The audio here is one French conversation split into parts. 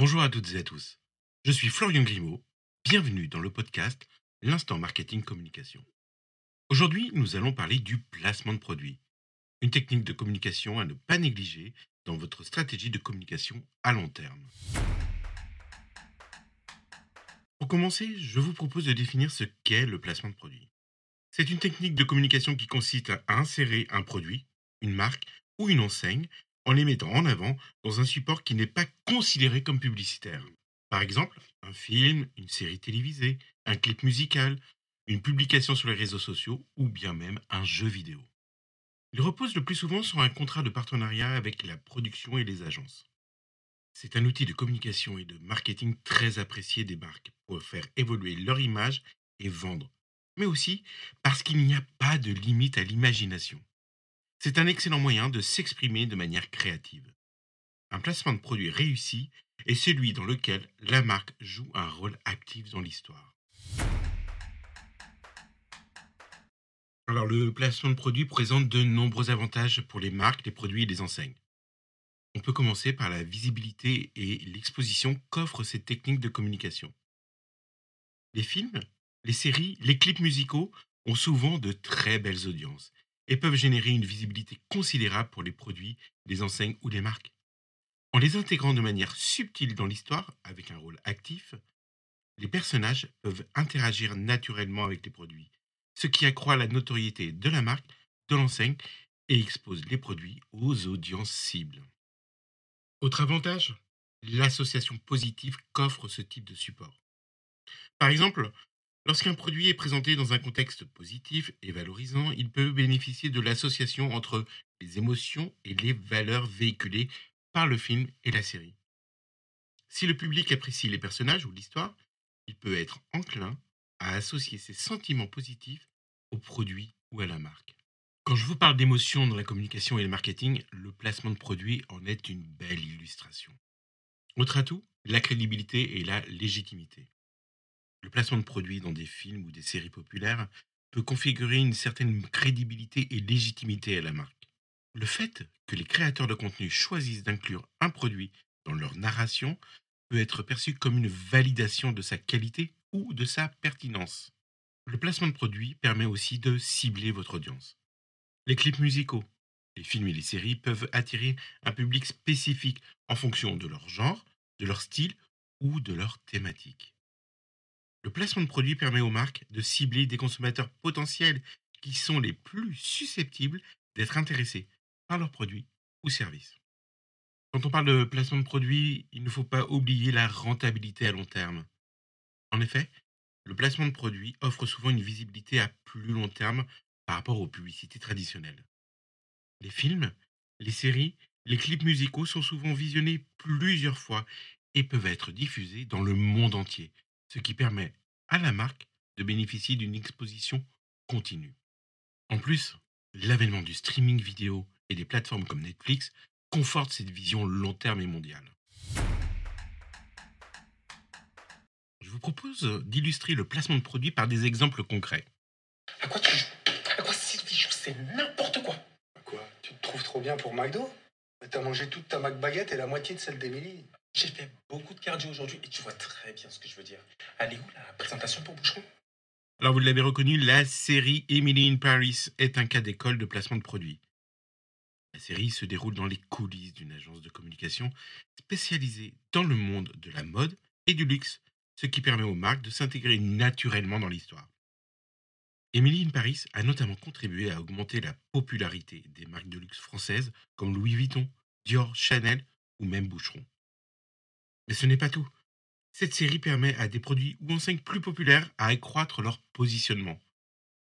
Bonjour à toutes et à tous. Je suis Florian Grimaud. Bienvenue dans le podcast L'instant marketing communication. Aujourd'hui, nous allons parler du placement de produit, une technique de communication à ne pas négliger dans votre stratégie de communication à long terme. Pour commencer, je vous propose de définir ce qu'est le placement de produit. C'est une technique de communication qui consiste à insérer un produit, une marque ou une enseigne en les mettant en avant dans un support qui n'est pas considéré comme publicitaire. Par exemple, un film, une série télévisée, un clip musical, une publication sur les réseaux sociaux ou bien même un jeu vidéo. Il repose le plus souvent sur un contrat de partenariat avec la production et les agences. C'est un outil de communication et de marketing très apprécié des marques pour faire évoluer leur image et vendre, mais aussi parce qu'il n'y a pas de limite à l'imagination. C'est un excellent moyen de s'exprimer de manière créative. Un placement de produit réussi est celui dans lequel la marque joue un rôle actif dans l'histoire. Alors le placement de produit présente de nombreux avantages pour les marques, les produits et les enseignes. On peut commencer par la visibilité et l'exposition qu'offrent ces techniques de communication. Les films, les séries, les clips musicaux ont souvent de très belles audiences et peuvent générer une visibilité considérable pour les produits, les enseignes ou les marques. En les intégrant de manière subtile dans l'histoire, avec un rôle actif, les personnages peuvent interagir naturellement avec les produits, ce qui accroît la notoriété de la marque, de l'enseigne et expose les produits aux audiences cibles. Autre avantage, l'association positive qu'offre ce type de support. Par exemple, Lorsqu'un produit est présenté dans un contexte positif et valorisant, il peut bénéficier de l'association entre les émotions et les valeurs véhiculées par le film et la série. Si le public apprécie les personnages ou l'histoire, il peut être enclin à associer ses sentiments positifs au produit ou à la marque. Quand je vous parle d'émotions dans la communication et le marketing, le placement de produit en est une belle illustration. Autre atout, la crédibilité et la légitimité. Le placement de produits dans des films ou des séries populaires peut configurer une certaine crédibilité et légitimité à la marque. Le fait que les créateurs de contenu choisissent d'inclure un produit dans leur narration peut être perçu comme une validation de sa qualité ou de sa pertinence. Le placement de produit permet aussi de cibler votre audience. Les clips musicaux, les films et les séries peuvent attirer un public spécifique en fonction de leur genre, de leur style ou de leur thématique. Le placement de produits permet aux marques de cibler des consommateurs potentiels qui sont les plus susceptibles d'être intéressés par leurs produits ou services. Quand on parle de placement de produits, il ne faut pas oublier la rentabilité à long terme. En effet, le placement de produits offre souvent une visibilité à plus long terme par rapport aux publicités traditionnelles. Les films, les séries, les clips musicaux sont souvent visionnés plusieurs fois et peuvent être diffusés dans le monde entier, ce qui permet à la marque de bénéficier d'une exposition continue. En plus, l'avènement du streaming vidéo et des plateformes comme Netflix conforte cette vision long terme et mondiale. Je vous propose d'illustrer le placement de produits par des exemples concrets. À quoi tu joues? À quoi Sylvie joue? C'est n'importe quoi Quoi? Tu te trouves trop bien pour McDo? T'as mangé toute ta McBaguette et la moitié de celle d'Emilie. J'ai fait beaucoup de cardio aujourd'hui et tu vois très bien ce que je veux dire. Est où la présentation pour Boucheron? Alors vous l'avez reconnu, la série Emily in Paris est un cas d'école de placement de produits. La série se déroule dans les coulisses d'une agence de communication spécialisée dans le monde de la mode et du luxe, ce qui permet aux marques de s'intégrer naturellement dans l'histoire. Emily in Paris a notamment contribué à augmenter la popularité des marques de luxe françaises comme Louis Vuitton, Dior, Chanel ou même Boucheron. Mais ce n'est pas tout. Cette série permet à des produits ou enseignes plus populaires à accroître leur positionnement,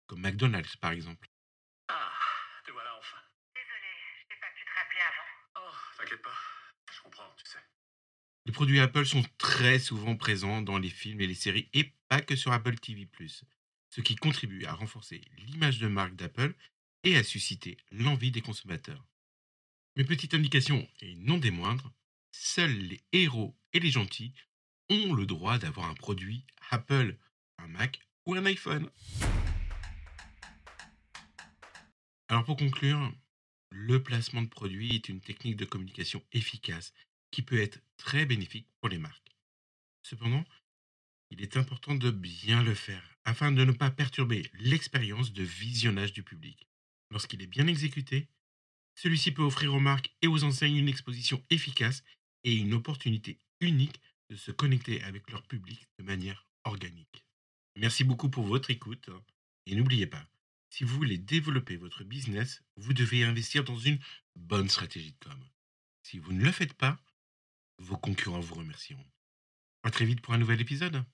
comme McDonald's par exemple. Ah, te voilà enfin. Désolé, je n'ai pas pu te rappeler avant. Oh, t'inquiète pas. Je comprends, tu sais. Les produits Apple sont très souvent présents dans les films et les séries et pas que sur Apple TV ⁇ ce qui contribue à renforcer l'image de marque d'Apple et à susciter l'envie des consommateurs. Mais petite indication, et non des moindres, seuls les héros et les gentils ont le droit d'avoir un produit Apple, un Mac ou un iPhone. Alors pour conclure, le placement de produit est une technique de communication efficace qui peut être très bénéfique pour les marques. Cependant, il est important de bien le faire afin de ne pas perturber l'expérience de visionnage du public. Lorsqu'il est bien exécuté, celui-ci peut offrir aux marques et aux enseignes une exposition efficace et une opportunité unique de se connecter avec leur public de manière organique. Merci beaucoup pour votre écoute et n'oubliez pas, si vous voulez développer votre business, vous devez investir dans une bonne stratégie de com. Si vous ne le faites pas, vos concurrents vous remercieront. À très vite pour un nouvel épisode.